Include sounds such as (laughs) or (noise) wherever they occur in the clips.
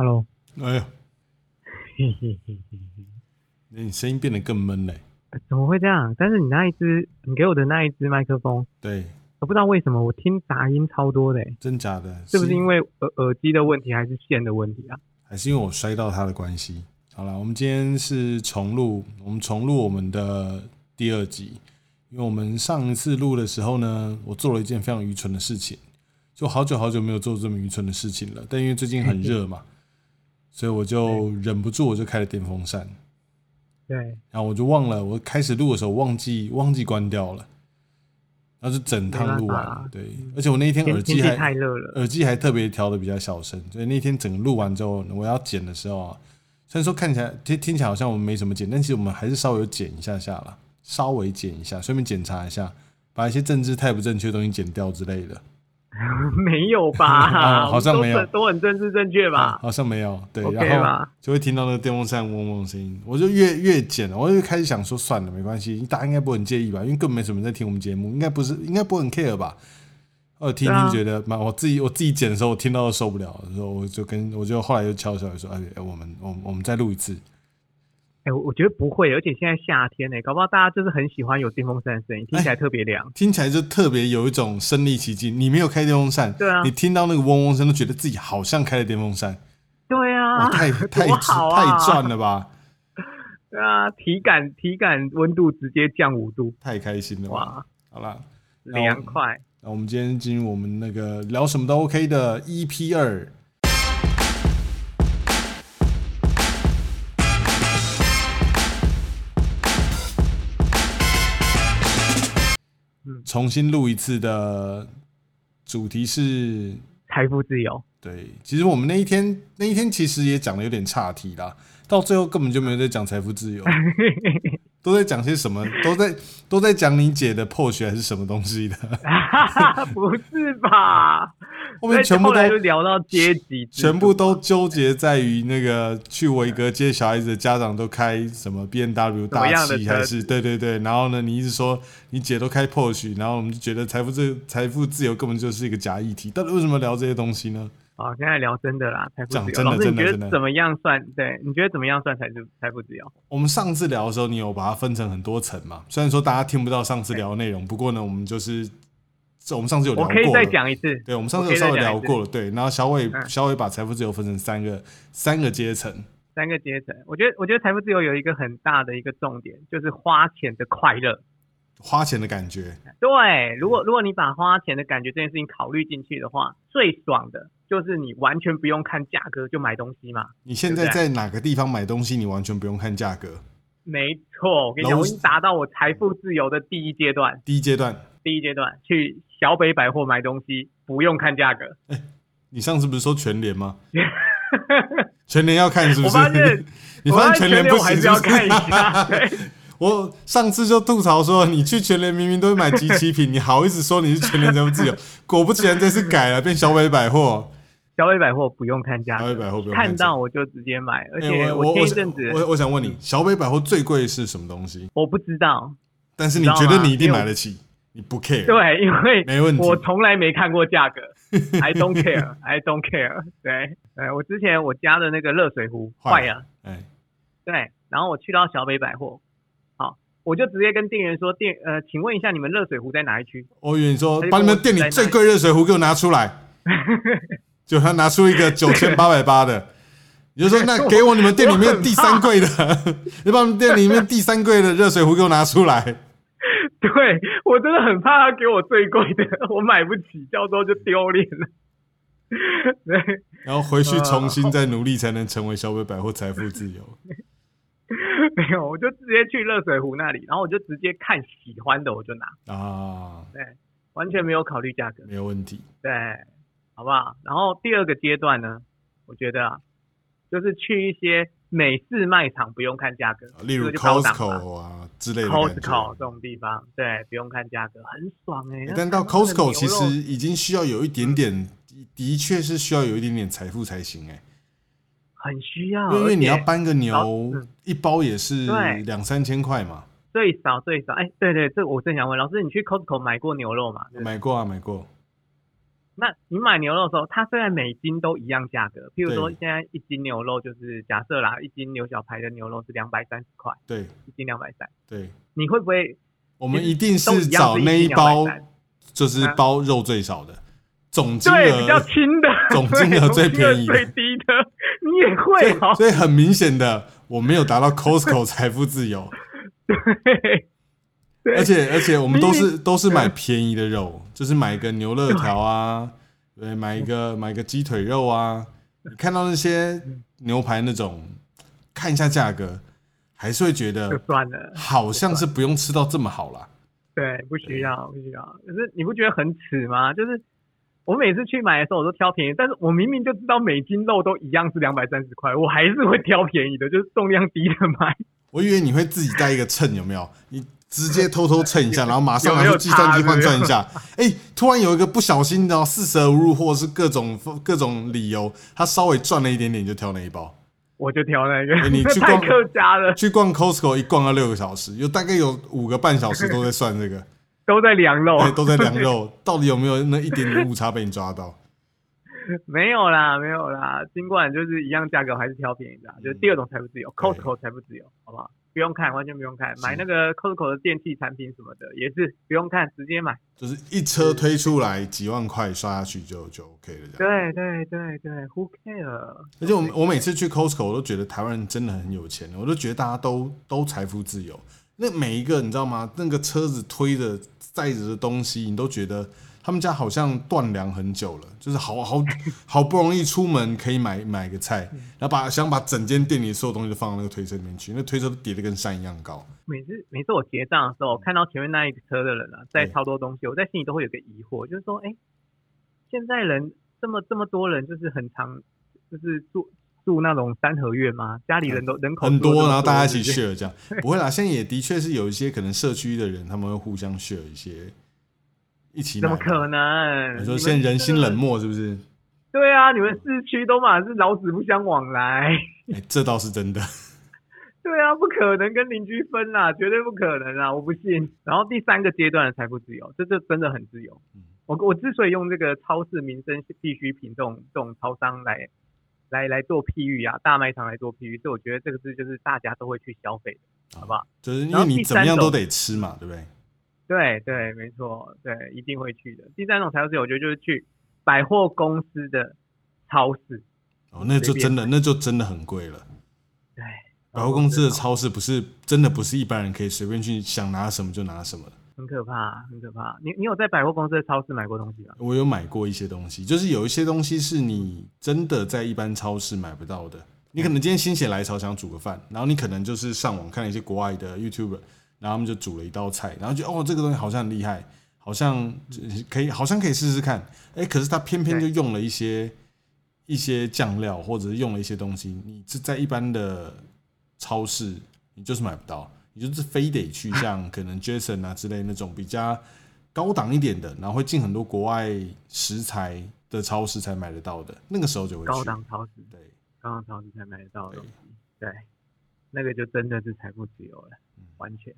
Hello，哎呦，嘿嘿嘿嘿嘿，你声音变得更闷嘞。怎么会这样？但是你那一只，你给我的那一只麦克风，对，我不知道为什么我听杂音超多的欸，真假的？是不是因为耳耳机的问题，还是线的问题啊？还是因为我摔到它的关系？好了，我们今天是重录，我们重录我们的第二集，因为我们上一次录的时候呢，我做了一件非常愚蠢的事情，就好久好久没有做这么愚蠢的事情了。但因为最近很 (laughs) 热嘛，所以我就忍不住，我就开了电风扇，对，然后我就忘了，我开始录的时候忘记忘记关掉了，然后就整趟录完。对，而且我那一天耳机还太热了，耳机还特别调的比较小声，所以那天整个录完之后，我要剪的时候啊，虽然说看起来听听起来好像我们没什么剪，但其实我们还是稍微有剪一下下啦，稍微剪一下，顺便检查一下，把一些政治太不正确的东西剪掉之类的。(laughs) 没有啊吧？(laughs) 好像没有。都都很政治正确吧？好像没有，对然后就会听到那个电风扇嗡嗡的声音，我就越越剪了，我就开始想说算了，没关系，大家应该不会很介意吧，因为根本没什么人在听我们节目，应该不是，应该不会很 care 吧。我听听觉得蛮，我自己我自己剪的时候，我听到都受不了，所以我就跟我就后来就悄悄的说，哎，哎我们我们我们再录一次，哎、我我觉得不会，而且现在夏天呢、搞不好大家就是很喜欢有电风扇的声音，听起来特别凉。听起来就特别有一种身临其境。你没有开电风扇，对啊你听到那个嗡嗡声，都觉得自己好像开了电风扇，对啊，哇，太太太赚了吧，对啊，体感体感温度直接降五度，太开心了吧。哇，好啦，凉快。那我们今天进入我们那个聊什么都 OK 的 EP 二。重新录一次的主题是，财富自由，对，其实我们那一天那一天其实也讲的有点岔题啦，到最后根本就没有在讲财富自由，(laughs) 都在讲些什么，都在都在讲你姐的破学还是什么东西的，(laughs) 不是吧？后面全部都聊到阶级，全部都纠结在于那个去维格接小孩子的家长都开什么 B N W 大七还是？对对对，然后呢，你一直说你姐都开 Porsche，然后我们就觉得财富自财富自由根本就是一个假议题，到底为什么聊这些东西呢？好，现在聊真的啦，财富自由。你觉真的真的得怎么样算？对，你觉得怎么样算才是财富自由？我们上次聊的时候，你有把它分成很多层嘛？虽然说大家听不到上次聊的内容，不过呢，我们就是这我们上次有聊过。我可以再讲一次。对，我们上次有稍微聊过了。对，然后小伟嗯小伟把财富自由分成三个三个阶层。三个阶层，我觉得，我觉得财富自由有一个很大的一个重点，就是花钱的快乐。花钱的感觉，对，如果如果你把花钱的感觉这件事情考虑进去的话，最爽的就是你完全不用看价格就买东西嘛。你现在在哪个地方买东西，你完全不用看价格。没错，我跟你讲，我已经达到我财富自由的第一阶段。第一阶段，第一阶段去小北百货买东西，不用看价格。你上次不是说全联吗？(laughs) 全联要看是不是？我发现 (laughs) 你发现全联不行不是要看一下。(laughs) 我上次就吐槽说，你去全联明明都会买集齐品，你好意思说你是全联财富自由？果不其然，这次改了，变小北百货。小北百货不用看价，小北百货不用看看到我就直接买。而哎且我我前一阵子我我想问你，小北百货最贵是什么东西？我不知道，但是你觉得你一定买得起，你不 care，对，因为没问题。我从来没看过价格，(laughs) I don't care，I don't care。(laughs) 对，呃，我之前我家的那个热水壶坏了，哎，对，然后我去到小北百货，好，我就直接跟店员说，店呃，请问一下你们热水壶在哪一区？我以为你说把你们店里最贵热水壶给我拿出来，(laughs) 就他拿出一个九千八百八的，(laughs) 你就说那给我你们店里面第三贵的，(laughs) 你把你们店里面第三贵的热水壶给我拿出来。对我真的很怕他给我最贵的，(laughs) 我买不起，到时候就丢脸了。对，然后回去重新再努力，才能成为消费百货财富自由。没有，我就直接去热水壶那里，然后我就直接看喜欢的我就拿，啊，对，完全没有考虑价格，没有问题。对，好不好？然后第二个阶段呢，我觉得啊，就是去一些美式卖场不用看价格，例如 Costco 啊之类的 Costco 这种地方，对，不用看价格，很爽哎、那但到 Costco 其实已经需要有一点点，的确是需要有一点点财富才行哎、很需要，因为你要搬个牛嗯一包也是对两三千块嘛。最少最少，哎，对对，这我正想问老师，你去 Costco 买过牛肉吗？买过啊，买过。那你买牛肉的时候，它虽然每斤都一样价格，譬如说对。现在一斤牛肉就是假设啦，一斤牛小排的牛肉是两百三十块，对。一斤两百三，对，你会不会我们一定是找那一包就是啊。包肉最少的，总金额比较额轻的，(laughs) 总金额最便宜最低的，你也会哦，所以很明显的，我没有达到 Costco 财富自由，(laughs) 对，对而且而且我们都是都是买便宜的肉，就是买一个牛肋条啊，(laughs) 对，买一个买一个鸡腿肉啊。你看到那些牛排那种，看一下价格，还是会觉就得算了，好像是不用吃到这么好啦。对，不需要，不需要。可是你不觉得很耻吗？就是我每次去买的时候，我都挑便宜，但是我明明就知道每斤肉都一样是两百三十块，我还是会挑便宜的，就是重量低的买。我以为你会自己带一个秤，有没有？你直接偷偷称一下，(laughs) 然后马上拿有没有出计算机差换算一下。哎、突然有一个不小心的四舍五入，或者是各种各种理由，他稍微赚了一点点，就挑那一包。我就挑那个，哎你 (laughs) 去太逛客家了，去逛 Costco 一逛要六个小时，有大概有五个半小时都在算这个，(laughs) 都在量肉对，，都在量肉，到底有没有那一点点误差被你抓到？没有啦，没有啦。尽管就是一样价格，我还是挑便宜的啊、就是第二种财富自由，Costco 财富自由，好不好？不用看，完全不用看，买那个 Costco 的电器产品什么的，也是不用看，直接买。就是一车推出来几万块刷下去就就 OK 了这样。对对对对，Who care？而且我我每次去 Costco，我都觉得台湾人真的很有钱，我都觉得大家都都财富自由。那每一个你知道吗？那个车子推的载着的东西，你都觉得他们家好像断粮很久了，就是好好 (laughs) 好不容易出门可以买买个菜，然后把想把整间店里所有东西都放到那个推车里面去，那推车都叠得跟山一样高。每次每次我结账的时候，看到前面那一车的人啊，在超多东西，我在心里都会有个疑惑，就是说，哎，现在人这么这么多人，就是很常就是住住那种三合院吗？家里人都人口很多，然后大家一起 share 这样，不会啦。现在也的确是有一些可能社区的人，他们会互相 share 一些，一起买。怎么可能？你说现在人心冷漠是不是？对啊，你们市区都嘛是老死不相往来。哎、这倒是真的。(laughs) 对啊，不可能跟邻居分啦，绝对不可能啊，我不信。然后第三个阶段的财富自由，这这真的很自由。嗯我我之所以用这个超市民生必需品这种这种超商来来来做譬喻啊，大卖场来做譬喻，这我觉得这个是就是大家都会去消费的，好不好？就是因为你怎么样都得吃嘛，对不对？对对，没错，对，一定会去的。第三种财富自由，我觉得就是去百货公司的超市。哦，那就真的那就真的很贵了。对，百货公司的超市不是真的不是一般人可以随便去想拿什么就拿什么的。很可怕，很可怕。你你有在百货公司的超市买过东西吗？我有买过一些东西，就是有一些东西是你真的在一般超市买不到的。你可能今天心血来潮想煮个饭，然后你可能就是上网看了一些国外的 YouTuber，然后他们就煮了一道菜，然后就哦这个东西好像很厉害，好像可以，好像可以试试看。哎，可是他偏偏就用了一些一些酱料，或者是用了一些东西，你是在一般的超市你就是买不到，你就是非得去像可能 Jason 啊之类那种比较高档一点的，然后会进很多国外食材的超市才买得到的，那个时候就会去。高档超市，对，高档超市才买得到的东西。对，那个就真的是财富自由了，嗯完全。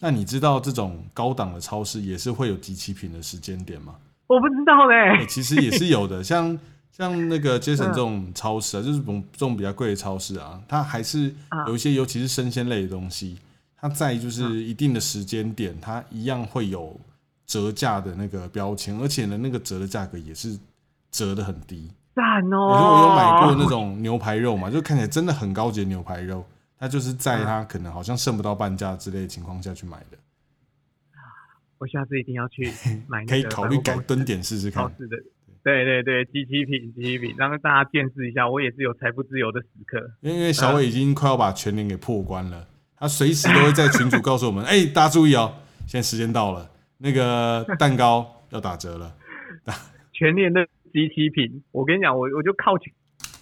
那你知道这种高档的超市也是会有集齐品的时间点吗？我不知道嘞、欸其实也是有的，(laughs) 像像那个 Jason 嗯这种超市啊，就是这种这种比较贵的超市啊，它还是啊有一些，尤其是生鲜类的东西，它在就是嗯一定的时间点，它一样会有折价的那个标签，而且呢，那个折的价格也是折的很低。赞哦！说我有买过那种牛排肉嘛，就看起来真的很高级的牛排肉，它就是在他可能好像剩不到半价之类的情况下去买的，我下次一定要去 (laughs) 买那个可以考虑改蹲点试试看。是的。对对对，机器品，机器品，让大家见识一下，我也是有财富自由的时刻。因为小伟已经快要把全年给破关了，他随时都会在群主告诉我们：“ (laughs) 哎、大家注意哦，现在时间到了，那个蛋糕要打折了。全年的机器品，我跟你讲，我我就靠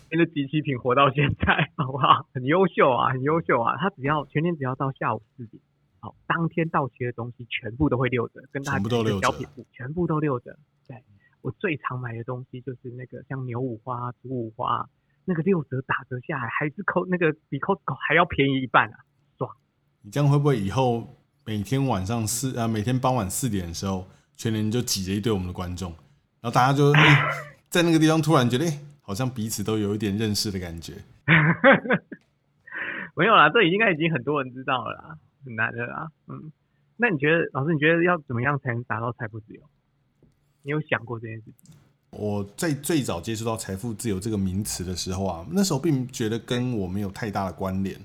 全年的机器品活到现在，好不好？很优秀啊，很优秀啊！他只要全年只要到下午四点，好，当天到期的东西全部都会六折，跟大家小撇步，全部都六折。对我最常买的东西就是那个像牛五花、猪五花，那个六折打折下来，还是扣那个比 Costco 还要便宜一半啊！爽你这样会不会以后每天晚上四啊，每天傍晚四点的时候，全年就挤着一堆我们的观众，然然后大家就、哎 (laughs) 在那个地方突然觉得，哎、好像彼此都有一点认识的感觉。(laughs) 没有啦，这应该已经很多人知道了啦，很难的啦。嗯，那你觉得，老师，你觉得要怎么样才能达到财富自由？你有想过这件事情？我在最早接触到财富自由这个名词的时候啊，那时候并觉得跟我没有太大的关联，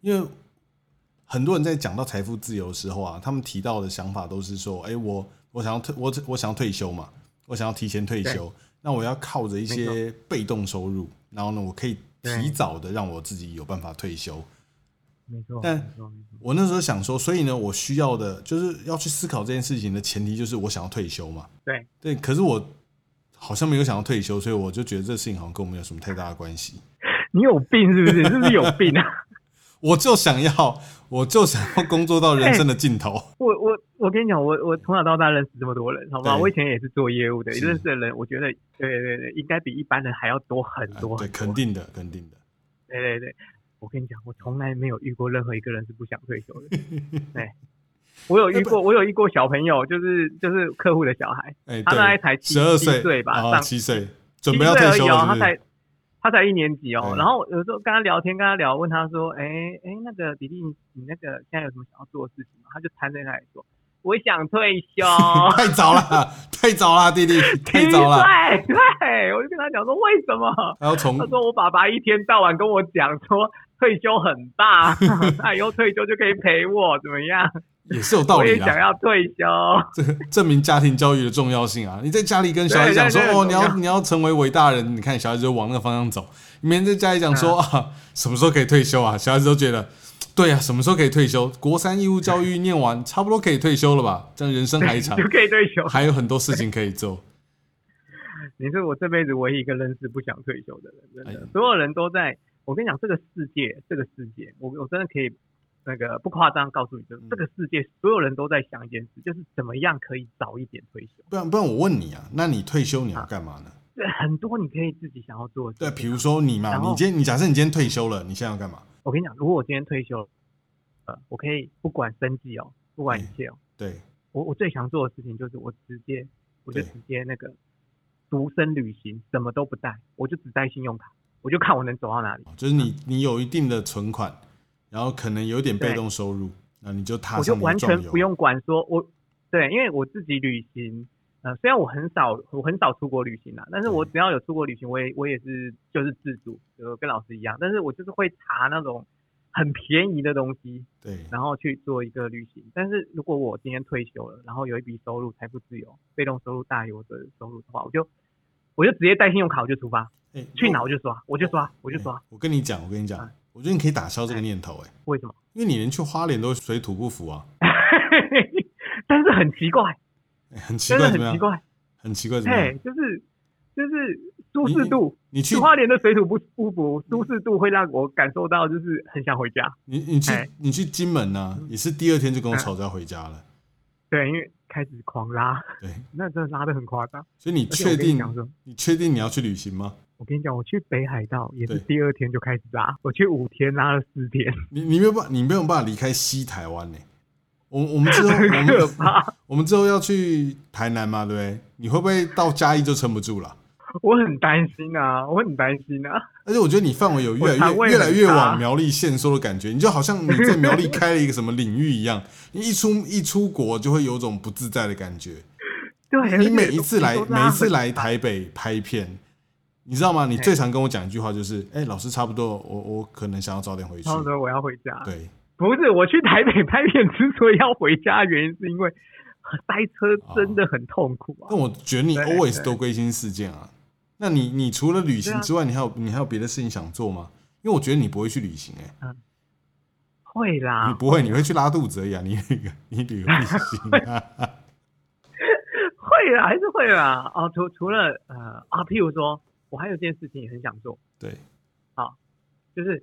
因为很多人在讲到财富自由的时候啊，他们提到的想法都是说，哎、我我想要退我我想要退休嘛，我想要提前退休，那我要靠着一些被动收入，然后呢，我可以提早的让我自己有办法退休。没错，但。我那时候想说，所以呢，我需要的就是要去思考这件事情的前提就是我想要退休嘛。对，对，可是我好像没有想要退休，所以我就觉得这事情好像跟我们有什么太大的关系。(laughs) 你有病是不是？你是不是有病啊？我就想要，我就想要工作到人生的尽头。(laughs) 我我我跟你讲，我我从小到大认识这么多人，好不好？我以前也是做业务的，是认识的人，我觉得对对对，应该比一般人还要多很多呃对。肯定的，肯定的。对对对，我跟你讲，我从来没有遇过任何一个人是不想退休的。(laughs) 对，我有遇过，我有遇过小朋友，就是就是客户的小孩，哎，他大概才，七十二岁吧，啊，上七岁，准备要退休了，是不他才一年级哦。嗯然后有时候跟他聊天，跟他聊，问他说：“哎哎，那个弟弟，你你那个现在有什么想要做的事情吗？”他就瘫在那里说：“我想退休。(laughs) ”太早了，太早了，弟弟，太早了。对对，我就跟他讲说为什么？他说我爸爸一天到晚跟我讲说退休很大，(laughs) 他以后退休就可以陪我，怎么样？也是有道理啦。想要退休。这个证明家庭教育的重要性啊！你在家里跟小孩讲说哦，你要要你要成为伟大人，你看小孩子就往那个方向走。你每天在家里讲说啊，(laughs) 什么时候可以退休啊？小孩子都觉得，对啊，什么时候可以退休？国三义务教育念完，差不多可以退休了吧？这样人生还长 (laughs) 就，可以退休。还有很多事情可以做。(laughs) 你是我这辈子唯一一个认识不想退休的人，真的，哎所有人都在。我跟你讲，这个世界，这个世界，我我真的可以那个不夸张告诉你，就是嗯这个世界所有人都在想一件事，就是怎么样可以早一点退休。不然不然，我问你啊，那你退休你要干嘛呢？对，很多你可以自己想要做的事对，比如说你嘛，你今天你假设你今天退休了，你现在要干嘛？我跟你讲，如果我今天退休，呃，我可以不管生计哦，不管一切哦，对，我我最想做的事情就是我直接，我就直接那个独身旅行，什么都不带，我就只带信用卡，我就看我能走到哪里，就是你你有一定的存款，然后可能有点被动收入，那你就踏我就完全不用管说我，对，因为我自己旅行，呃，虽然我很少我很少出国旅行啦，但是我只要有出国旅行，我也我也是就是自助，就跟老师一样，但是我就是会查那种很便宜的东西，对，然后去做一个旅行。但是如果我今天退休了，然后有一笔收入，财富自由，被动收入大于我的收入的话，我就我就直接带信用卡我就出发，哎去哪我就刷，我就刷，我就刷。哎我跟你讲，我跟你讲啊，我觉得你可以打消这个念头，哎，为什么？因为你连去花莲都水土不服啊，(laughs) 但是很奇怪，哎很奇怪？很奇怪，很奇怪，怎么样嘿，？就是就是舒适度。你去去花莲的水土不不服，舒适度会让我感受到就是很想回家。你你去哎你去金门呢，也是第二天就跟我吵着要回家了，对，因为开始狂拉，对，(laughs) 那真的拉的很夸张。所以你确定你，你确定你要去旅行吗？我跟你讲，我去北海道也是第二天就开始拉，我去五天拉了四天，你你没有办你没有办法离开西台湾呢。我我们之后 (laughs) 我们怕。我们之后要去台南嘛，对不对？你会不会到嘉义就撑不住了？(laughs) 我很担心啊，我很担心啊。而且我觉得你范围有越来越越来越往苗栗限缩的感觉，你就好像你在苗栗开了一个什么领域一样，你一出一出国就会有种不自在的感觉。对，你每一次来每一次来台北拍片，你知道吗？你最常跟我讲一句话就是：“哎、老师差不多，我我可能想要早点回去。然后说我要回家。对，不是我去台北拍片之所以要回家，原因是因为塞车真的很痛苦啊但。我觉得你 always 对都归心似箭啊。那你你除了旅行之外，你还有你还有别的事情想做吗？因为我觉得你不会去旅行、哎、会啦，你不会，你会去拉肚子而已啊！你那个 (laughs) 你旅游旅行啊，会啦，还是会啦。哦，除除了呃啊，譬如说，我还有一件事情也很想做，对，就是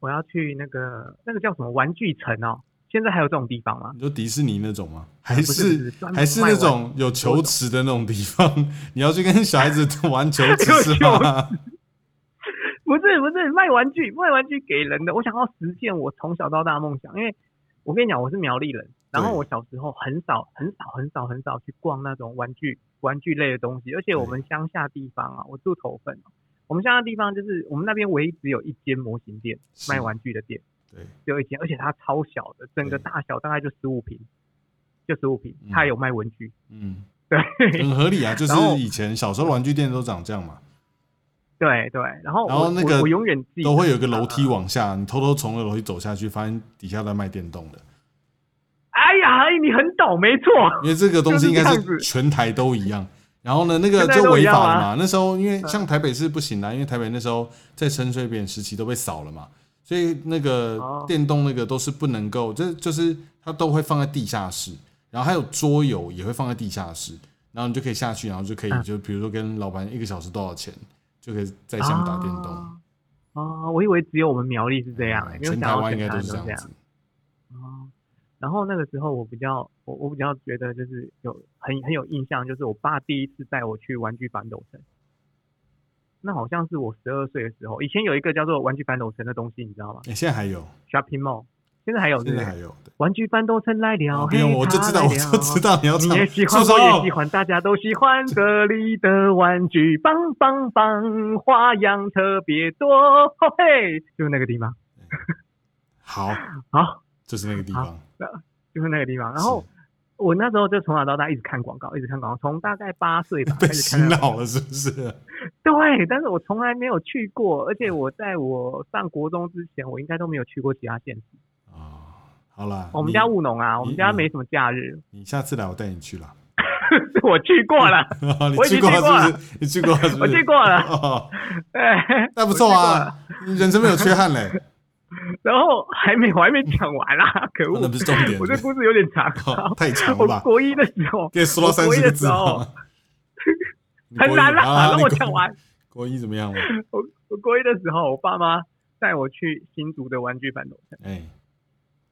我要去那个那个叫什么玩具城哦。现在还有这种地方吗？你说迪士尼那种吗？还是还是那种有球池的那种地方？(laughs) 你要去跟小孩子 (laughs) 玩球池是吗？不是不是卖玩具，卖玩具给人的。我想要实现我从小到大的梦想，因为我跟你讲，我是苗栗人，然后我小时候很少很少很少很少去逛那种玩具玩具类的东西，而且我们乡下地方啊，我住头份哦，我们乡下地方就是我们那边唯一只有一间模型店是卖玩具的店，对，只有一间，而且它超小的，整个大小大概就十五平，就十五平嗯，它有卖文具，嗯，对。很合理啊，(laughs) 就是以前小时候玩具店都长这样嘛，对对，然后然后那个我我永远都会有个楼梯呃往下，你偷偷从那个楼梯走下去，发现底下在卖电动的，哎呀，哎你很懂，没错，因为这个东西应该是全台都一样。然后呢，那个就违法了嘛。那时候因为像台北是不行啦，因为台北那时候在陈水扁时期都被扫了嘛，所以那个哦电动那个都是不能够，这就是它都会放在地下室，然后还有桌游也会放在地下室，然后你就可以下去，然后就可以嗯就比如说跟老板一个小时多少钱，就可以在下面打电动。啊哦，我以为只有我们苗栗是这样、欸，全台湾应该都是这样子。。哦，然后那个时候我比较，我我比较觉得就是有很很有印象，就是我爸第一次带我去玩具反斗城，那好像是我十二岁的时候，以前有一个叫做玩具反斗城的东西，你知道吗哎，现在还有，？Shopping Mall，现在还有现在还有，对玩具反斗城来了，啊不用，我就知道，我就知道你要唱你也喜，欢，我也喜欢，大家都喜欢这里的玩具，棒棒棒，花样特别多，嘿嘿，就是那个地方，好，(laughs) 好，就是那个地方。就是那个地方。然后我那时候就从小到大一直看广告，一直看广告，从大概八岁吧 (laughs) 被开始洗看那个脑了是不是？对，但是我从来没有去过，而且我在我上国中之前，我应该都没有去过其他县市。啊，好啦，我们家务农啊，我们家没什么假日，你下次来我带你去了。(laughs) 我去过了，你我去过了？你去过是不是？我去过了哦，(laughs) 对，那不错啊。，你人生没有缺憾嘞。(laughs) 然后还没我还没讲完啦，可恶那！不是重点我这故事有点长。哦太长了？国一的时候，可以说到三十个字很难啦，啊你国让我讲完。(laughs) 国一怎么样了？(laughs) 我我国一的时候，我爸妈带我去新竹的玩具反斗城，哎，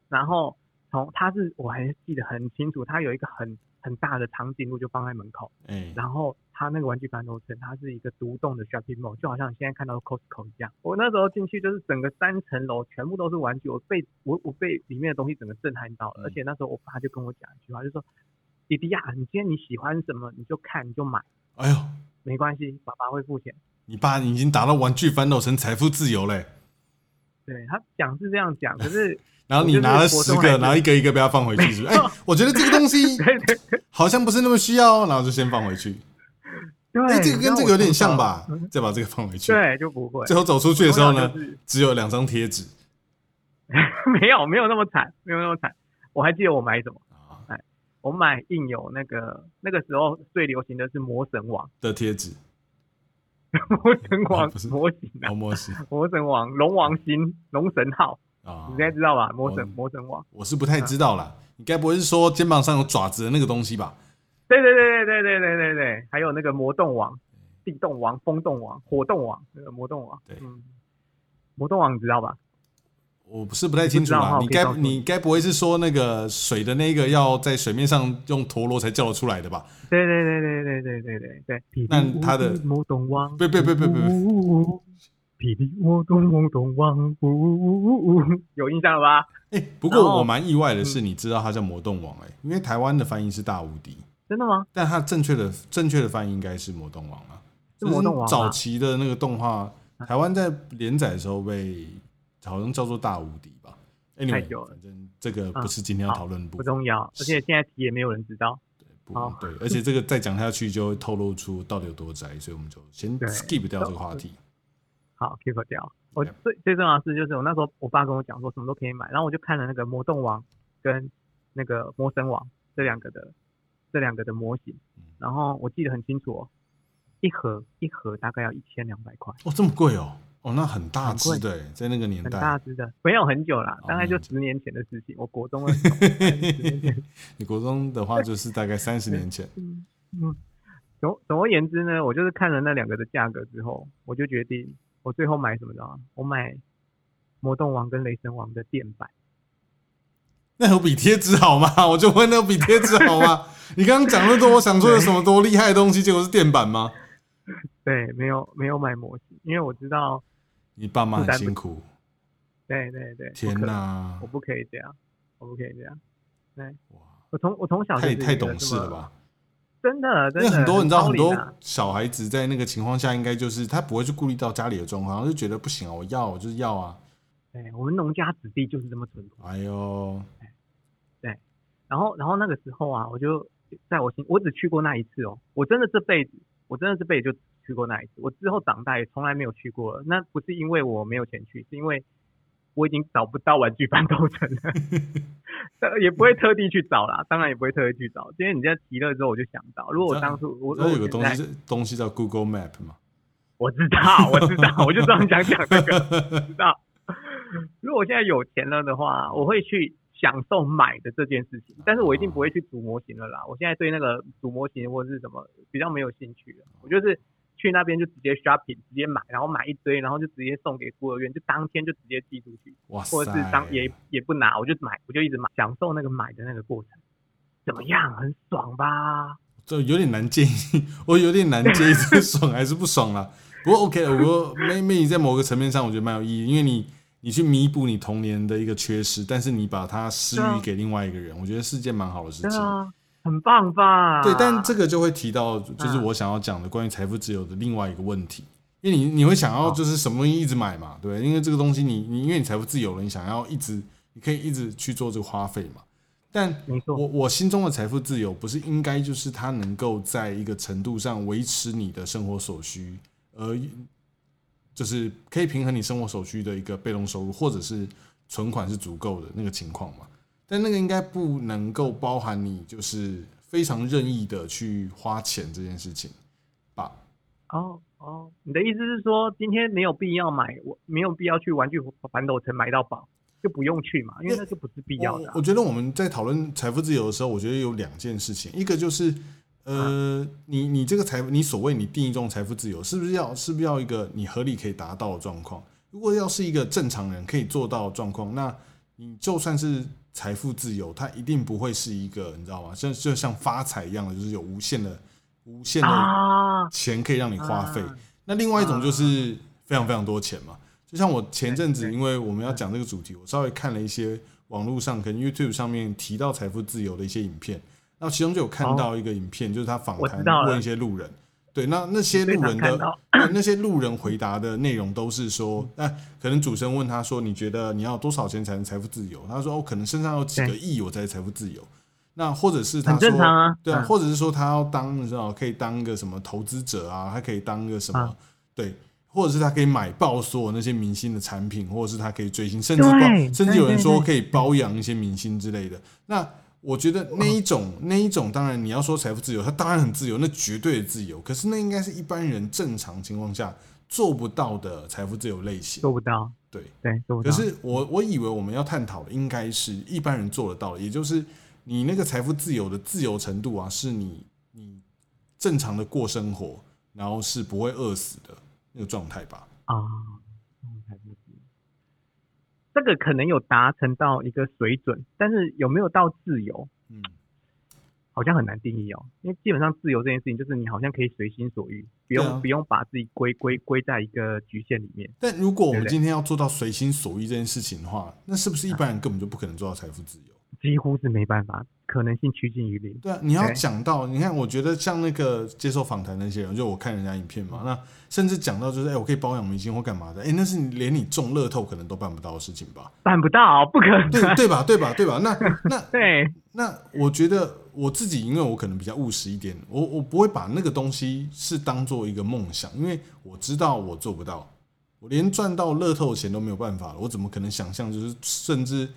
然后从他是我还记得很清楚，他有一个很很大的长颈鹿就放在门口，哎，然后他那个玩具反斗城，它是一个独栋的 shopping mall，就好像你现在看到 Costco 一样。我那时候进去就是整个三层楼全部都是玩具，我被我我被里面的东西整个震撼到了，嗯而且那时候我爸就跟我讲一句话，就说：“弟弟呀、你今天你喜欢什么你就看你就买，哎呦，没关系，爸爸会付钱。”你爸已经达到玩具反斗成财富自由嘞。对他讲是这样讲，可是 (laughs) 然后你拿了十个，然后一个一个被他放回去，是不是？(laughs) 哎，我觉得这个东西 (laughs) 好像不是那么需要，然后就先放回去。对，哎，这个跟这个有点像吧？再把这个放回去。对，就不会。最后走出去的时候呢就是，只有两张贴纸没有没有那么惨，没有那么惨。我还记得我买什么，啊我买印有那个那个时候最流行的是魔神王，(laughs) 的贴纸，(laughs) 魔神王不是模型啊毛，模式魔神王龙王星龙神号，啊你应该知道吧？魔神魔神王，我是不太知道啦。你该不会是说肩膀上有爪子的那个东西吧？对对对对对对对对对，还有那个魔动王、地动王、风动王、火动王，那个魔动王，对嗯，魔动王你知道吧？我不是不太清楚。啦你该你你该不会是说那个水的那个要在水面上用陀螺才叫得出来的吧？对对对对对对对对对对。那他的魔动王，别别别别别别呜霹雳魔动魔动王，呜呜呜，有印象了吧？哎、不过我蛮意外的是，嗯你知道它叫魔动王哎、因为台湾的翻译是大无敌，真的吗？但它正确的正确的翻译应该是魔动王啊。是魔动王早期的那个动画，台湾在连载的时候被好像叫做大无敌吧。太 Anyway，久了反正这个不是今天要讨论的部分。不重要，而且现在提也没有人知道。对不好对，而且这个再讲下去就会透露出到底有多宅，所以我们就先 skip 掉这个话题。好，keep 掉。我最最重要的是，就是我那时候我爸跟我讲说什么都可以买，然后我就看了那个魔动王跟那个魔神王这两个的这两个的模型嗯，然后我记得很清楚哦，一盒一盒大概要一千两百块，哦，这么贵哦，哦，那很大只的欸，在那个年代很代，大只的，没有很久啦，哦大概就十年前的事情。我国中的时候，(laughs) 你国中的话就是大概三十年前，(laughs) 嗯嗯，总总而言之呢，我就是看了那两个的价格之后，我就决定我最后买什么知道吗？我买魔动王跟雷神王的电板。那有比贴纸好吗？我就问，那有比贴纸好吗？你刚刚讲那么多，我想说有什么多厉害的东西，结果是电板吗？对，没有没有买模型，因为我知道，你爸妈很辛苦，对对对，天哪，哪我！不可以这样，我不可以这样。对，哇，我从我从小太太懂事了？吧？真的，真的，因为很多你知道，很多小孩子在那个情况下，应该就是他不会去顾虑到家里的状况，他就觉得不行啊，我要我就是要啊。对，我们农家子弟就是这么淳朴。哎呦，对然后，然后那个时候啊，我就在我心，我只去过那一次哦，我真的这辈子，我真的这辈子就去过那一次，我之后长大也从来没有去过了。那不是因为我没有钱去，是因为我已经找不到玩具反斗城了，(laughs) 呃也不会特地去找啦，当然也不会特地去找。今天你这样提了之后，我就想到，如果我当初我有个东西是东西叫 Google Map 嘛，(laughs) 我知道，我知道，我就这样想讲这个，知道。如果我现在有钱了的话，我会去享受买的这件事情，但是我一定不会去组模型了啦。我现在对那个组模型或者是什么比较没有兴趣了，我就是去那边就直接 shopping，直接买，然后买一堆，然后就直接送给孤儿院，就当天就直接寄出去，哇塞，或者是当也也不拿，我就买，我就一直买，享受那个买的那个过程，怎么样？很爽吧？这有点难建议，我有点难建议这爽还是不爽啦。(laughs) 不过 OK，我说 maybe 在某个层面上，我觉得蛮有意义，因为你你去弥补你童年的一个缺失，但是你把它施予给另外一个人，我觉得是件蛮好的事情。很棒吧？对，但这个就会提到，就是嗯我想要讲的关于财富自由的另外一个问题，因为你你会想要就是什么东西一直买嘛，对，因为这个东西你你因为你财富自由了，你想要一直你可以一直去做这个花费嘛。但我我心中的财富自由不是应该就是它能够在一个程度上维持你的生活所需，而就是可以平衡你生活所需的一个被动收入，或者是存款是足够的那个情况嘛。但那个应该不能够包含你就是非常任意的去花钱这件事情吧？哦哦，你的意思是说，今天没有必要买，我没有必要去玩具反斗城买到宝，就不用去嘛，因为那就不是必要的啊、我我觉得我们在讨论财富自由的时候，我觉得有两件事情，一个就是呃，你你这个财你所谓你定义中的财富自由，是不是要是不是要一个你合理可以达到的状况？如果要是一个正常人可以做到的状况，那你就算是财富自由，它一定不会是一个你知道吗？像就像发财一样的，就是有无限的无限的啊，钱可以让你花费。啊那另外一种就是非常非常多钱嘛，就像我前阵子，因为我们要讲这个主题，我稍微看了一些网络上可能 YouTube 上面提到财富自由的一些影片，那其中就有看到一个影片，就是他访谈问一些路人，对，那那些路人的那些路人回答的内容都是说，那可能主持人问他说，你觉得你要多少钱才能财富自由？他说，哦，可能身上有几个亿我才财富自由。那或者是他很说，对啊，嗯或者是说他要当你知道可以当个什么投资者啊，他可以当个什么、啊对，或者是他可以买爆所有那些明星的产品，或者是他可以追星，甚至包甚至有人说可以包养一些明星之类的。那我觉得那一种那一种，当然你要说财富自由，它当然很自由，那绝对的自由。可是那应该是一般人正常情况下做不到的财富自由类型。做不到，对，对，做不到。可是我我以为我们要探讨的应该是一般人做得到的，也就是你那个财富自由的自由程度啊，是你你正常的过生活，然后是不会饿死的那个状态吧？啊，这个可能有达成到一个水准，但是有没有到自由，嗯，好像很难定义哦。因为基本上自由这件事情，就是你好像可以随心所欲，不用、啊不用把自己归归归在一个局限里面。但如果我们今天要做到随心所欲这件事情的话，那是不是一般人根本就不可能做到财富自由？几乎是没办法，可能性趋近于零。对啊，你要讲到，你看，我觉得像那个接受访谈那些人，就我看人家影片嘛，那甚至讲到就是，哎、我可以包养明星或干嘛的，哎、那是你连你中乐透可能都办不到的事情吧？办不到，不可能。对对吧？对吧？对吧？那 (laughs) 那对那我觉得我自己，因为我可能比较务实一点，我我不会把那个东西是当做一个梦想，因为我知道我做不到，我连赚到乐透的钱都没有办法了，我怎么可能想象就是甚至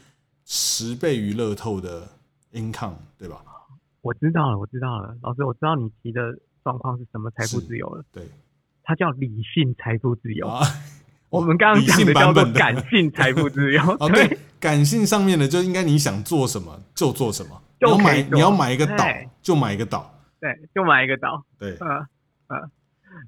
十倍于乐透的 income，对吧？我知道了，我知道了，老师，我知道你提的状况是什么财富自由了，对它叫理性财富自由。啊，(laughs) 我们刚刚讲的叫做感性财富自由。(laughs) 哦，对，感性上面的就应该你想做什么就做什么，你就买你要买一个岛就买一个岛，对，就买一个岛。对。嗯嗯，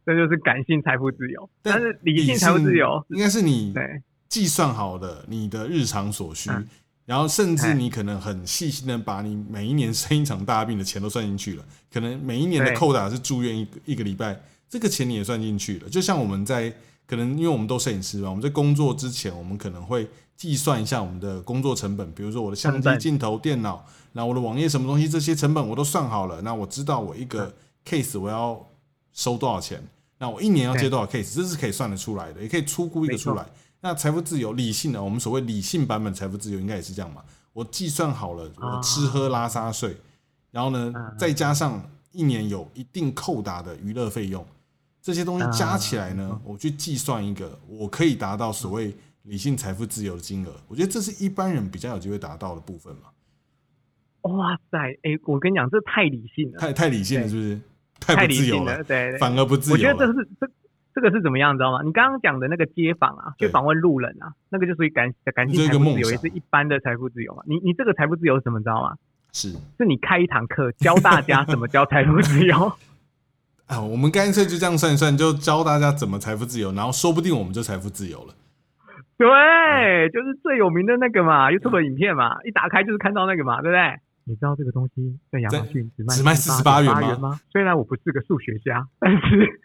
这就是感性财富自由。但但是理性财富自由，应该是你对计算好的你的日常所需，嗯然后甚至哎你可能很细心的把你每一年生一场大病的钱都算进去了，可能每一年的扣打是住院一个一个礼拜，这个钱你也算进去了。就像我们在可能因为我们都摄影师嘛，我们在工作之前，我们可能会计算一下我们的工作成本，比如说我的相机、镜头、电脑，然后我的网页什么东西，这些成本我都算好了。那我知道我一个 case 我要收多少钱，那我一年要接多少 case，这是可以算得出来的，也可以出估一个出来。那财富自由理性的，我们所谓理性版本财富自由应该也是这样嘛？我计算好了我吃喝拉撒睡，然后呢嗯，再加上一年有一定扣打的娱乐费用，这些东西加起来呢，我去计算一个我可以达到所谓理性财富自由的金额，我觉得这是一般人比较有机会达到的部分嘛。哇塞，哎，我跟你讲，这太理性了，太太理性了，是不是？太太不自由了，对对。反而不自我觉由了。得这是这这个是怎么样，你知道吗？你刚刚讲的那个街访啊，对去访问路人啊，那个就属于感感这是一性财富自由，是一般的财富自由嘛。你你这个财富自由是什么，你知道吗？是是你开一堂课教大家怎么教财富自由。(laughs) 啊，我们干脆就这样算一算，就教大家怎么财富自由，然后说不定我们就财富自由了。对，就是最有名的那个嘛，YouTube 影片嘛，一打开就是看到那个嘛，对不对？你知道这个东西在亚马逊只卖只卖48元吗元吗？虽然我不是个数学家，但是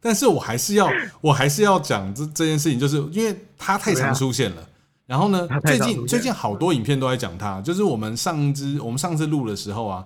但是我还是要，(laughs) 我还是要讲这这件事情，就是因为它太常出现了。然后呢最近最近好多影片都在讲它，就是我们上一支我们上次录的时候啊，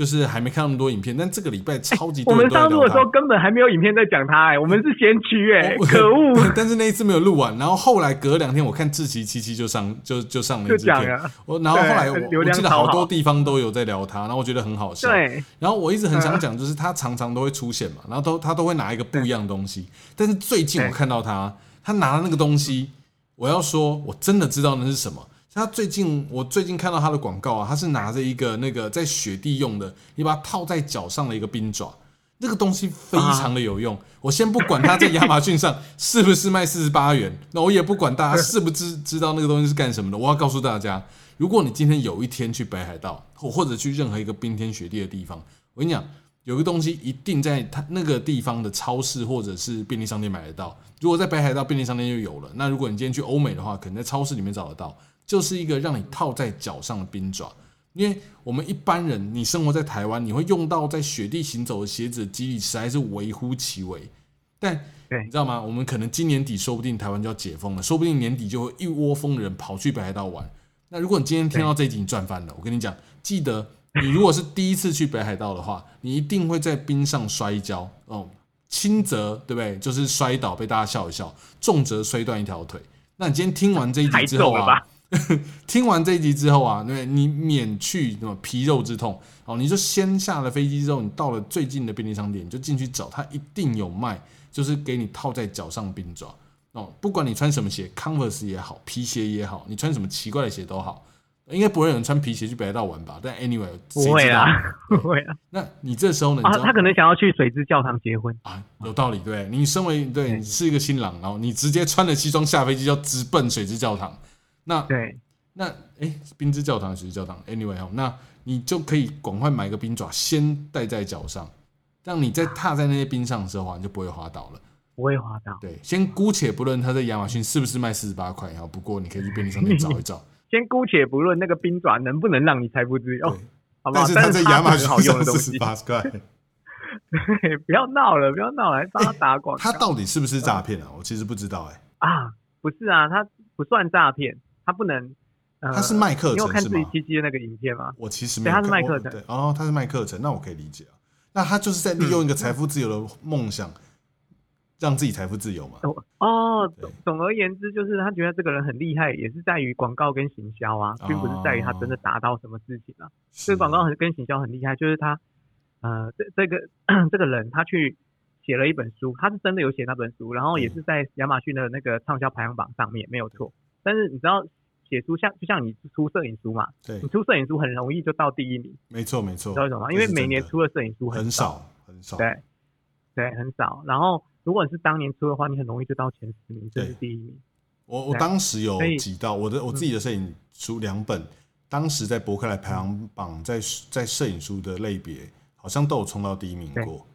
就是还没看那么多影片，但这个礼拜超级多我们上路的时候。根本还没有影片在讲他，哎，我们是先驱，哎，可恶，(laughs) 对但是那一次没有录完，然后后来隔两天，我看志奇七七就上就就上了一支片，我然后后来我我记得好好多地方都有在聊他，然后我觉得很好笑。对，然后我一直很想讲，就是他常常都会出现嘛，然后都他都会拿一个不一样的东西。但是最近我看到他，他拿的那个东西，我要说，我真的知道那是什么。他最近我最近看到他的广告啊，他是拿着一个那个在雪地用的，你把它套在脚上的一个冰爪，那个东西非常的有用。(laughs) 我先不管它在亚马逊上是不是卖四十八元，那我也不管大家是不知知道那个东西是干什么的。我要告诉大家，如果你今天有一天去北海道，或或者去任何一个冰天雪地的地方，我跟你讲，有个东西一定在它那个地方的超市或者是便利商店买得到。如果在北海道便利商店就有了，那如果你今天去欧美的话，可能在超市里面找得到，就是一个让你套在脚上的冰爪。因为我们一般人，你生活在台湾，你会用到在雪地行走的鞋子的几率实在是微乎其微。但你知道吗？我们可能今年底说不定台湾就要解封了，说不定年底就会一窝蜂人跑去北海道玩。那如果你今天听到这一集，你赚翻了。我跟你讲，记得你如果是第一次去北海道的话，你一定会在冰上摔跤哦，轻则对不对？就是摔倒被大家笑一笑，重则摔断一条腿。那你今天听完这一集之后啊？(laughs) 听完这一集之后啊，对你免去什么皮肉之痛哦，你就先下了飞机之后，你到了最近的便利商店，你就进去找，它一定有卖，就是给你套在脚上的冰爪哦。不管你穿什么鞋，Converse 也好，皮鞋也好，你穿什么奇怪的鞋都好，应该不会有人穿皮鞋去北海道玩吧？但 anyway，不会啊，不会啊。那你这时候呢？啊，他可能想要去水之教堂结婚，啊，有道理，对你身为对对你是一个新郎，然后你直接穿着西装下飞机就直奔水之教堂，那对，那哎，冰之教堂、还是教堂，anyway 哦，那你就可以赶快买个冰爪，先戴在脚上，让你在踏在那些冰上的时候啊，你就不会滑倒了。不会滑倒。对，先姑且不论它在亚马逊是不是卖四十八块，哈不过你可以去便利商店找一找。(laughs) 先姑且不论那个冰爪能不能让你财富自由对，，好不好？但是但它它在亚马逊好用的上东西四十。八块，(laughs) 对，不要闹了，不要闹了，还帮他打广告。他到底是不是诈骗啊？我其实不知道哎。啊，不是啊，他不算诈骗，他不能。呃它是卖课你有看自己？七七的那个影片吗？我其实没有对它是看卖课程对哦，他是卖课程，那我可以理解啊。那他就是在利用一个财富自由的梦想，让自己财富自由嘛？哦总总而言之，就是他觉得这个人很厉害，也是在于广告跟行销啊，并不是在于他真的达到什么事情啊。这广告很跟行销很厉害，就是他呃，这这个 (clears throat) 这个人他去写了一本书，他是真的有写那本书，然后也是在亚马逊的那个畅销排行榜上面没有错。但是你知道写书像就像你出摄影书嘛，对你，出摄影书很容易就到第一名，没错没错知道为什么吗？因为每年出的摄影书很少，少很少，对对，很少。然后如果你是当年出的话，你很容易就到前十名甚至第一名。我我对当时有所以挤到我的我自己的摄影书两本，当时在博客来排行榜在在摄影书的类别好像都有冲到第一名对过，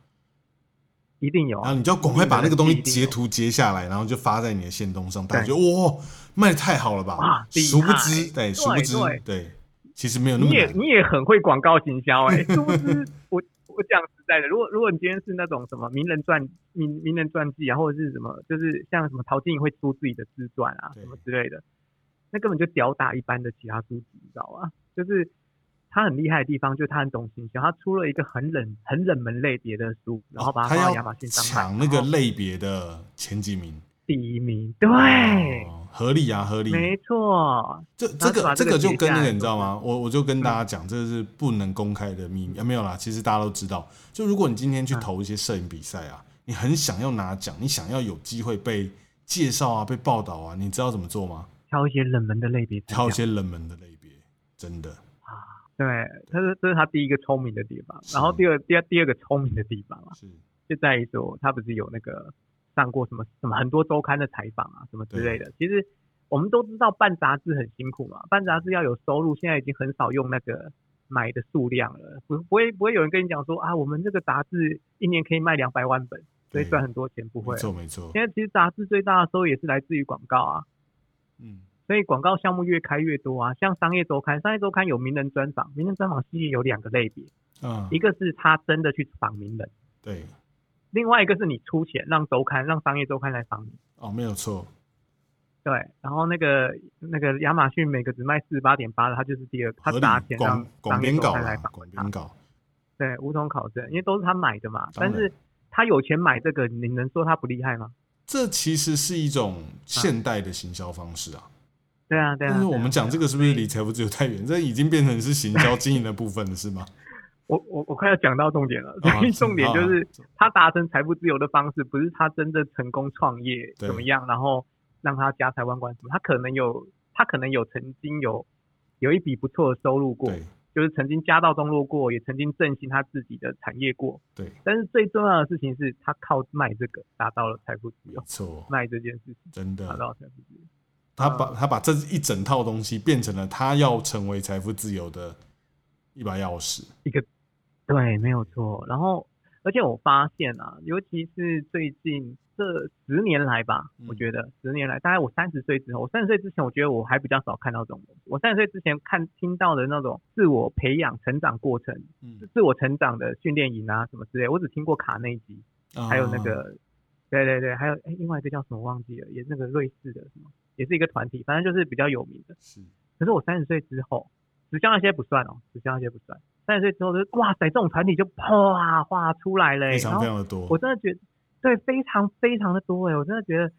一定有啊然后！你就要赶快把那个东西截图截下来，然后就发在你的线动上，大家对觉得哇卖的太好了吧啊？殊不知，对，殊不知对，对，其实没有那么你也。你也很会广告行销哎、(laughs) 殊不知我我讲实在的，如果如果你今天是那种什么名人传名名人传记啊，或者是什么，就是像什么陶晶莹会出自己的自传啊什么之类的，那根本就吊打一般的其他书籍，你知道吗？就是他很厉害的地方，就是他很懂行销，他出了一个很冷、很冷门类别的书，然后把它他要放到亚马逊上卖抢那个类别的前几名，第一名，对，哦合理啊，合理。没错，这这个这个就跟那个你知道吗？我我就跟大家讲，这是不能公开的秘密啊，没有啦，其实大家都知道。就如果你今天去嗯投一些摄影比赛啊，你很想要拿奖，你想要有机会被介绍啊、被报道啊，你知道怎么做吗？挑一些冷门的类别，挑一些冷门的类别，真的对，他是这是他第一个聪明的地方。然后第二第二第二个聪明的地方啊，是就在于说他不是有那个上过什么什么很多周刊的采访啊，什么之类的。其实我们都知道办杂志很辛苦嘛，办杂志要有收入，现在已经很少用那个买的数量了，不不会不会有人跟你讲说啊，我们这个杂志一年可以卖两百万本，所以对赚很多钱，不会没。错没错，现在其实杂志最大的收入也是来自于广告啊，嗯，所以广告项目越开越多啊。像商业周刊，商业周刊有名人专访，名人专访系列有两个类别，嗯一，个是他真的去访名人，对，另外一个是你出钱让周刊让商业周刊来访你。哦，没有错，对，然后那个那个亚马逊每个只卖四十八点八的，他就是第二个，它合理砸钱让广广商业编稿啦周刊来，访问它广编。稿，对，无从考证，因为都是他买的嘛。但是他有钱买这个，你能说他不厉害吗？这其实是一种现代的行销方式啊。对啊，对啊。但是我们讲这个是不是离财富自由太远？这已经变成是行销经营的部分了，是吗？(laughs) 我我我快要讲到重点了，啊所以重点就是啊他达成财富自由的方式，不是他真的成功创业怎么样，然后让他家财万贯什么，他可能有他可能有曾经有有一笔不错的收入过，就是曾经家道中落过，也曾经振兴他自己的产业过。对，但是最重要的事情是他靠卖这个达到了财富自没由，错，卖这件事情真的，达到财富自由。他把他把这一整套东西变成了他要成为财富自由的一把钥匙。一个对，没有错。然后，而且我发现啊，尤其是最近这十年来吧，嗯我觉得十年来，大概我三十岁之后，我三十岁之前，我觉得我还比较少看到这种东西。我三十岁之前看听到的那种自我培养、成长过程、嗯，自我成长的训练营啊什么之类，我只听过卡内基，还有那啊个，对对对，还有哎，另外一个叫什么忘记了，也是那个瑞士的什么，也是一个团体，反正就是比较有名的。是可是我三十岁之后，直销那些不算哦，直销那些不算。三十岁之后就是哇塞，这种团体就哗哗出来了欸，非常非常的多我。真的觉得对，非常非常的多哎，我真的觉得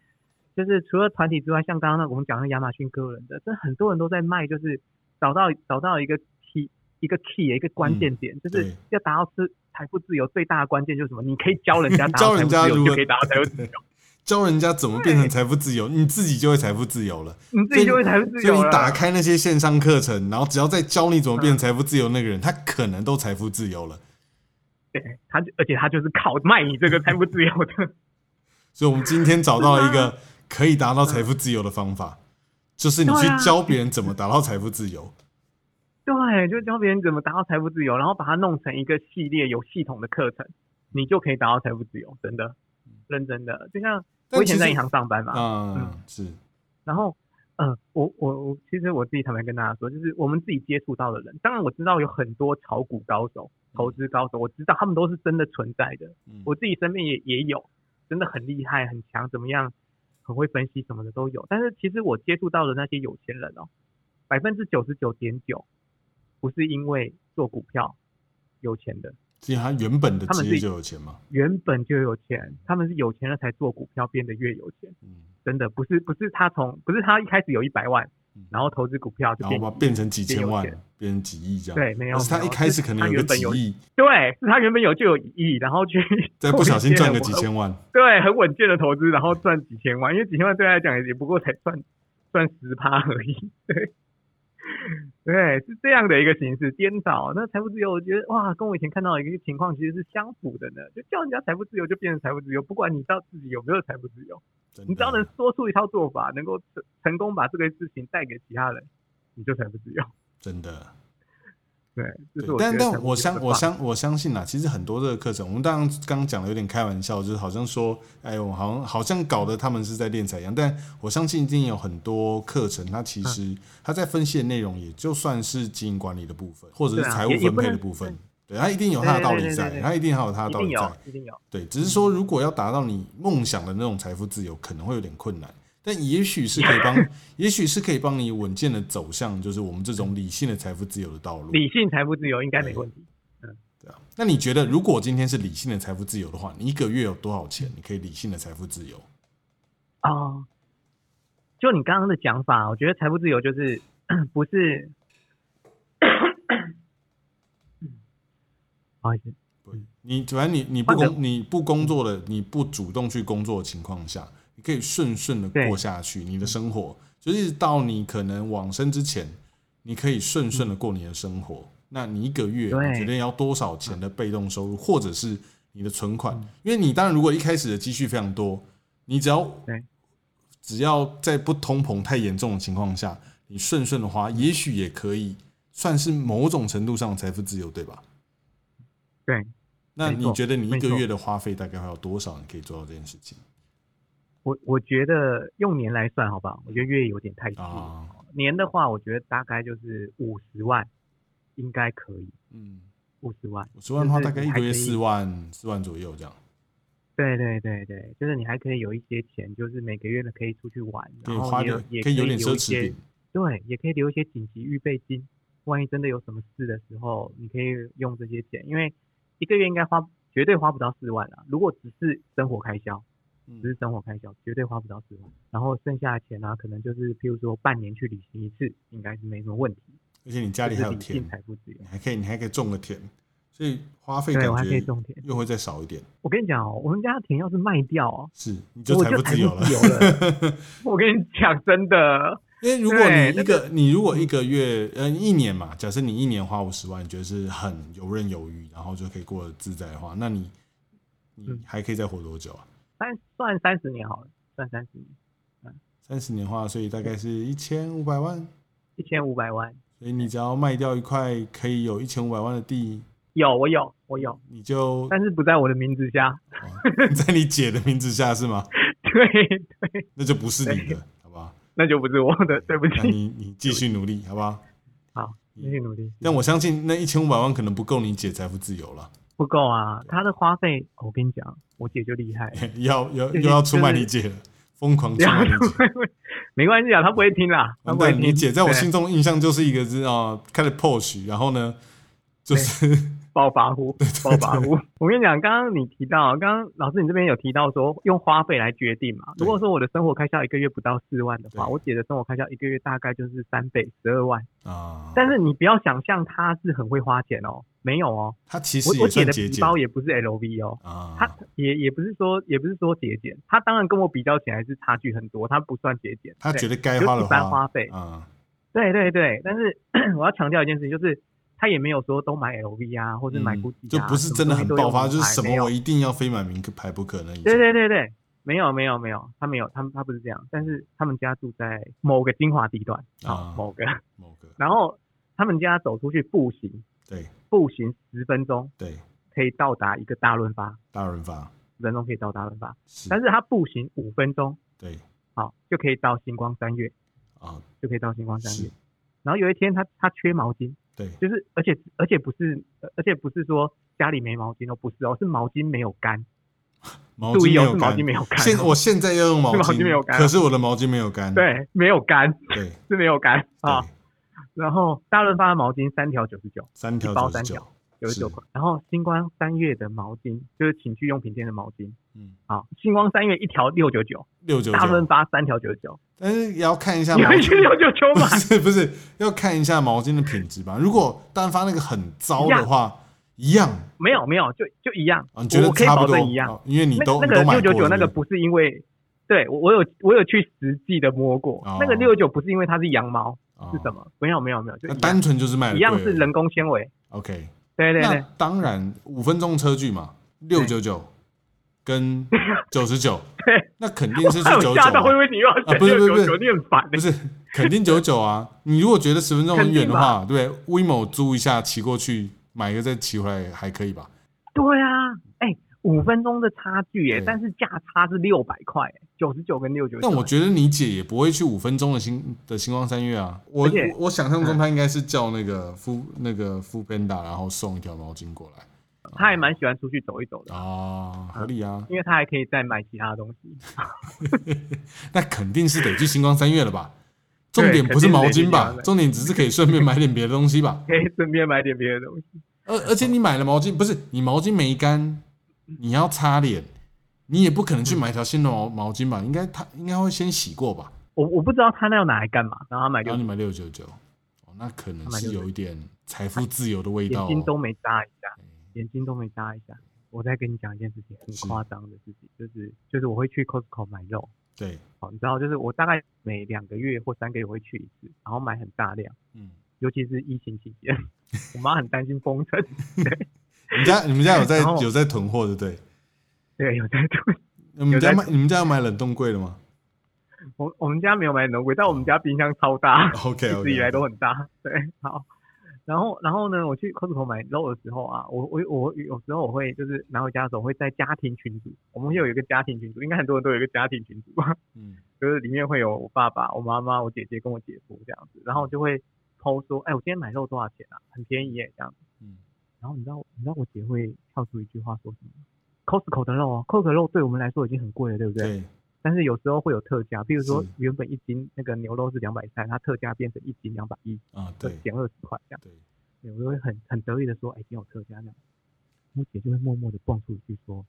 就是除了团体之外，像刚刚那我们讲的亚马逊个人的，这很多人都在卖，就是找到找到一个 key 一个 key 一个关键点，就是要达到是财富自由最大的关键就是什么？你可以教人家 (laughs) 达教到财富自由就可以达到财富自由，教人家怎么变成财富自由，你自己就会财富自由了。你自己就会财富自由了。所以你打开那些线上课程，然后只要再教你怎么变嗯成财富自由那个人，他可能都财富自由了。对，他就而且他就是靠卖你这个财富自由的。所以，我们今天找到了一个可以达到财富自由的方法，就是你去教别人怎么达到财富自由。对，就教别人怎么达到财富自由，然后把它弄成一个系列有系统的课程，你就可以达到财富自由，真的，认真的。就像我以前在银行上班嘛，嗯，是。然后，呃，我我我，其实我自己坦白跟大家说，就是我们自己接触到的人，当然我知道有很多炒股高手、投资高手，我知道他们都是真的存在的，嗯。我自己身边也也有，真的很厉害、很强，怎么样，很会分析什么的都有。但是其实我接触到的那些有钱人哦，百分之九十九点九不是因为做股票有钱的，其实他原本的职业就有钱嘛。原本就有钱，他们是有钱了才做股票变得越有钱。嗯，真的不是不是他从不是他一开始有一百万嗯，然后投资股票就变然后把变成几千万变有钱，变成几亿这样。对没有而是他一开始可能有个几亿，对，是他原本有就有一亿，然后去再不小心 (laughs) 赚个几，千万。对，很稳健的投资，然后赚几千万，因为几千万对他来讲也不过才赚赚十趴而已，对。(laughs) 对，是这样的一个形式颠倒。那财富自由，我觉得哇，跟我以前看到的一个情况其实是相符的呢。就叫人家财富自由，就变成财富自由，不管你知道自己有没有财富自由，你只要能说出一套做法，能够成成功把这个事情带给其他人，你就财富自由。真的。对，但但我相我相我相信啦，其实很多这个课程，我们当然刚刚讲的有点开玩笑，就是好像说，哎，我好像好像搞得他们是在练财一样。但我相信一定有很多课程，它其实嗯它在分析的内容，也就算是经营管理的部分，或者是财务分配的部分，对，它一定有它的道理在，它一定还有它的一定有道理在。，一定有。对，只是说如果要达到你梦想的那种财富自由，可能会有点困难。但也许是可以帮，(laughs) 也许是可以帮你稳健的走向，就是我们这种理性的财富自由的道路。理性财富自由应该没问题。对啊，那你觉得如果今天是理性的财富自由的话，你一个月有多少钱你可以理性的财富自由？啊、就你刚刚的讲法，我觉得财富自由就是 (coughs) 不是，(coughs) 不好意思，不，你反正你你不工你不工作的，你不主动去工作的情况下，你可以顺顺的过下去你的生活，就是到你可能往生之前，你可以顺顺的过你的生活。那你一个月对你觉得要多少钱的被动收入，或者是你的存款？嗯因为你当然如果一开始的积蓄非常多，你只要只要在不通膨太严重的情况下，你顺顺的花，也许也可以算是某种程度上的财富自由，对吧？对那你觉得你一个月的花费大概会有多少？你可以做到这件事情我我觉得用年来算好不好？我觉得月有点太细，啊？年的话，我觉得大概就是五十万，应该可以，嗯，五十万。五十万的话，大概一个月四万，四万左右这样，对对对对，就是你还可以有一些钱，就是每个月呢可以出去玩，然后也也可以有点留一些奢侈品。对，也可以留一些紧急预备金，万一真的有什么事的时候，你可以用这些钱，因为一个月应该花绝对花不到四万啊。如果只是生活开销，嗯只是生活开销，绝对花不到十万。然后剩下的钱呢、可能就是譬如说半年去旅行一次，应该是没什么问题。而且你家里还有田，财富自由你。还可以，你还可以种个田，所以花费感觉可以种田。又会再少一点。我跟你讲哦，我们家的田要是卖掉哦，是，你就财富自由了。自由了。我跟你讲，真的，(laughs) 因为如果你一个，你如果一个月，嗯，一年嘛，假设你一年花五十万，你觉得是很游刃有余，然后就可以过得自在的话，那你还可以再活多久啊？三算三十年好了，算三十年，嗯三十年的话，所以大概是一千五百万，一千五百万。所以你只要卖掉一块可以有一千五百万的地，有，我有，我有，你就、但是不在我的名字下。哦 (laughs) 在你姐的名字下是吗？(laughs) 对对，那就不是你的，好不好？那就不是我的，对不那起。你你继续努力，好不好？好，继续努力。但我相信那一千五百万可能不够你姐财富自由了，不够啊，他的花费，我跟你讲，我姐就厉害。要要又要出卖你姐了，疯狂出卖你姐。没关系啊，他不会听啦，他不会听。你姐在我心中的印象就是一个是啊，开了 Porsche，然后呢，就是暴发户，(laughs) 暴发户。我跟你讲，刚刚你提到，刚刚老师你这边有提到说用花费来决定嘛。如果说我的生活开销一个月不到四万的话，我姐的生活开销一个月大概就是三倍，十二万。啊，但是你不要想象她是很会花钱哦，没有哦。他其实我我姐的皮包也不是 LV 哦，啊，她也也不是说也不是说节俭，她当然跟我比较起来是差距很多，她不算节俭，对他觉得该花的般花费啊，对对对，但是 (clears throat) 我要强调一件事情，就是他也没有说都买 LV 啊，或者买嗯 GUCCI 啊，就不是真的很爆发，就是什么我一一定要非买名牌不可那一种。对对对对，没有没有没有，他没有，他们他不是这样，但是他们家住在某个精华地段啊、啊某个，某个。(laughs) 然后他们家走出去步行，对。步行十分钟对。可以到达一个大润发，大润发。十分钟可以到大润发，但是他步行五分钟，对。好就可以到星光三月，啊。就可以到星光三月。然后有一天他他缺毛巾，对就是而且而且不是而且不是说家里没毛巾哦，不是哦，是毛巾没有干。(laughs) 毛注意哦，是毛巾没有干巾没有干哦。现我现在要用毛是毛巾没有干啊可是我的毛巾没有干。对没有干对 (laughs) 是没有干啊。然后大润发的毛巾三条九十九，三条一包三条，九十九块。然后星光三月的毛巾就是情趣用品店的毛巾，嗯，好，星光三月一条六九九，六九九大润，发三条九九，但是也要看一下你毛巾。会去六九九 (laughs) 不？是不是，要看一下毛巾的品质吧。如果单发那个很糟的话，一样没有没有，就就一样，啊，你觉得可以差不多保证一样。哦因为你都那个六九九那个不不是因为，对我我有我有去实际的摸过，哦那个六九不是因为它是羊毛，是什么？没有没有没有，就单纯就是卖一样是人工纤维。OK。对对对，当然，五分钟车距嘛，六九九跟 (laughs) 九十九，对，那肯定是九九吓到，会不会你又要啊选不是不是不是六九九？你很烦欸不是肯定九九啊。你如果觉得十分钟很远的话，对，WeMo 租一下骑过去，买一个再骑回来还可以吧？对啊，哎，五分钟的差距耶对，但是价差是六百块，九十九跟六九九。但我觉得你姐也不会去五分钟的星的星光三月啊。我我我想象中她应该是叫那个夫那个夫 panda，然后送一条毛巾过来。他还蛮喜欢出去走一走的，啊，合理啊。因为他还可以再买其他东西。(laughs) 那肯定是得去星光三月了吧？重点不是毛巾吧？重点只是可以顺便买点别的东西吧？(laughs) 可以顺便买点别的东西。而而且你买了毛巾，不是你毛巾没干，你要擦脸，你也不可能去买条新的毛毛巾吧？应该他应该会先洗过吧？我我不知道他那要拿来干嘛，然后他买六然后你买六九九，哦，那可能是有一点财富自由的味道、哦。眼睛都没眨一下，眼睛都没眨一下。我再跟你讲一件事情，很夸张的事情，就是就是我会去 Costco 买肉，对，好，你知道，就是我大概每两个月或三个月我会去一次，然后买很大量，嗯，尤其是疫情期间，我妈很担心封城，(laughs) 对你们家你们家有在有在囤货，对不对？对，有在囤。(laughs) 你们家买你们家要买冷冻柜了吗我我们家没有买冷冻柜，但我们家冰箱超大？(laughs) OK 一直以来都很大。对，好。然后，然后呢，我去 Costco 买肉的时候啊，我我我有时候我会就是拿回家的时候会在家庭群组，我们会有一个家庭群组，应该很多人都有一个家庭群组吧，嗯 (laughs) 就是里面会有我爸爸、我妈妈、我姐姐跟我姐夫这样子，然后就会偷说，哎，我今天买肉多少钱啊？很便宜耶，这样子。嗯，然后你知道你知道我姐会跳出一句话说什么？Costco 的肉啊，Costco 肉对我们来说已经很贵了，对不对？对，但是有时候会有特价，比如说原本一斤那个牛肉是两百三，它特价变成一斤两百一，啊对减二十块这样。对，对我就会很很得意的说，哎，今天有特价这样。我姐就会默默的蹦出一句说，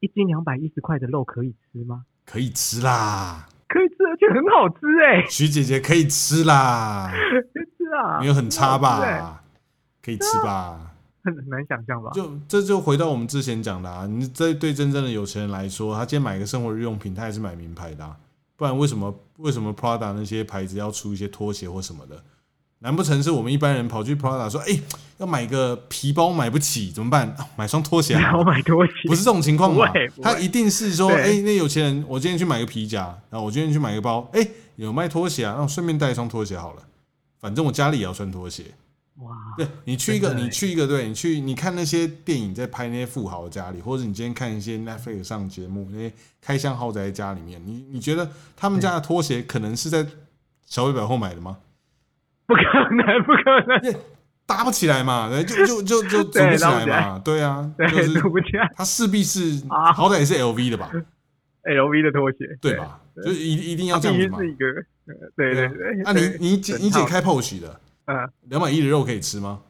一斤两百一十块的肉可以吃吗？可以吃啦，可以吃，而且很好吃哎、徐姐姐可以吃啦，(laughs) 可以吃啊，没有很差？吧？可以吃吧？很很难想象吧？就这就回到我们之前讲的啊，你这对真正的有钱人来说，他今天买个生活日用品，他也是买名牌的、啊，不然为什么为什么 Prada 那些牌子要出一些拖鞋或什么的？难不成是我们一般人跑去 Prada 说，哎、要买个皮包买不起怎么办？啊买双拖鞋然后好了。买拖鞋，不是这种情况嘛不会？不会他一定是说，对哎、那有钱人，我今天去买个皮夹，然后我今天去买个包，哎、有卖拖鞋啊，那我顺便带一双拖鞋好了，反正我家里也要穿拖鞋。哇，对你去一个，你去一个，对你去，你看那些电影在拍那些富豪的家里，或者你今天看一些 Netflix 上节目，那些开箱豪宅家里面，你你觉得他们家的拖鞋可能是在小北百货买的吗？(laughs) 不可能，不可能，搭不起来嘛，对，就就就就 (laughs) 组不起来嘛，对啊，(laughs) 对，就是组不起来它势必是啊好歹也是 LV 的吧，LV 的拖鞋，对？吧？就是一一定要这样子嘛。是一个，呃对对啊对。啊，你你姐你姐开 POS 的，嗯，两百亿的肉可以吃吗？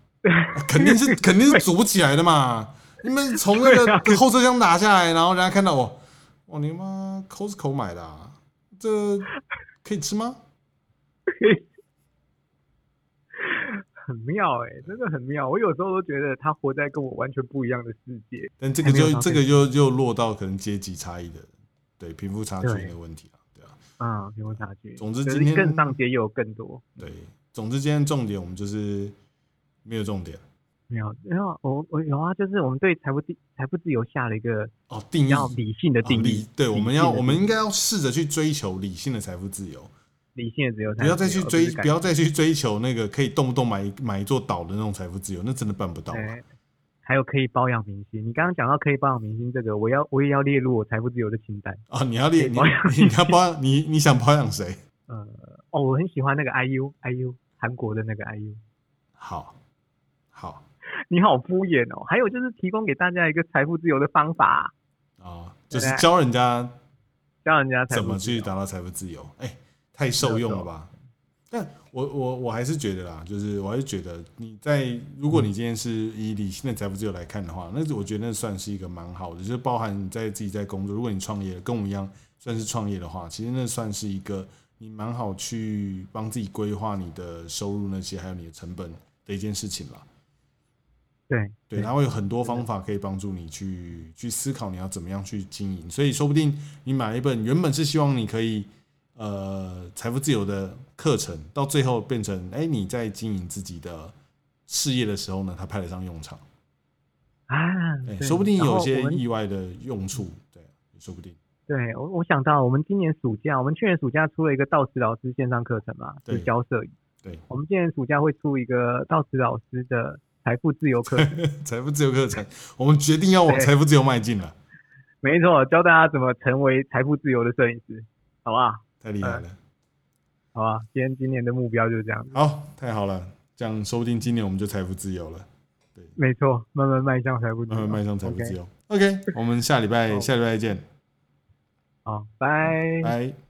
肯定是 (laughs) 肯定是煮不起来的嘛！你们从那个 (laughs) 后车厢拿下来，然后人家看到我，哇你妈 Costco 买的、啊，这可以吃吗？(laughs) 很妙哎、真的很妙。我有时候都觉得他活在跟我完全不一样的世界。但这个就这个就就落到可能阶级差异的，对贫富差距的问题了，对啊，啊，贫富差距。总之今天更上街又有更多。对，总之今天重点我们就是没有重点没有，没有，我我有啊，就是我们对财富自财富自由下了一个哦，定义比较理性的定义哦理。对，我们要我们应该要试着去追求理性的财富自由，理性的自由，不要再去追，不要再再去追求那个可以动不动买一买一座岛的那种财富自由，那真的办不到。还有可以包养明星，你刚刚讲到可以包养明星这个，我要我也要列入我财富自由的清单。啊，你要列你保养 (laughs) 你要保养你你想包养谁？(laughs) 呃，哦，我很喜欢那个 IU IU 韩国的那个 IU。好，好你好敷衍哦。还有就是提供给大家一个财富自由的方法，啊，就是教人家教人家怎么去达到财富自由。哎、太受用了吧？但我我我还是觉得啦，就是我还是觉得你在如果你今天是以理性的财富自由来看的话，那我觉得那算是一个蛮好的，就是包含你在自己在工作，如果你创业跟我们一样算是创业的话，其实那算是一个你蛮好去帮自己规划你的收入那些，还有你的成本的一件事情啦。对对，它会有很多方法可以帮助你去去思考你要怎么样去经营，所以说不定你买一本原本是希望你可以呃财富自由的课程，到最后变成哎你在经营自己的事业的时候呢，它派得上用场，啊，哎，对说不定有些意外的用处，对，说不定，对我我想到我们今年暑假，我们去年暑假出了一个道慈老师线上课程嘛，对是教摄影。对，我们今年暑假会出一个道慈老师的财富自由课程，(laughs) 财富自由课程，我们决定要往对财富自由迈进了，没错，教大家怎么成为财富自由的摄影师，好不好？太厉害了，好吧，今天今年的目标就是这样。好，太好了，这样说不定今年我们就财富自由了。对，没错，慢慢迈向财富自由，慢慢迈向财富自由。OK，我们下礼拜下礼拜见，好，拜。拜。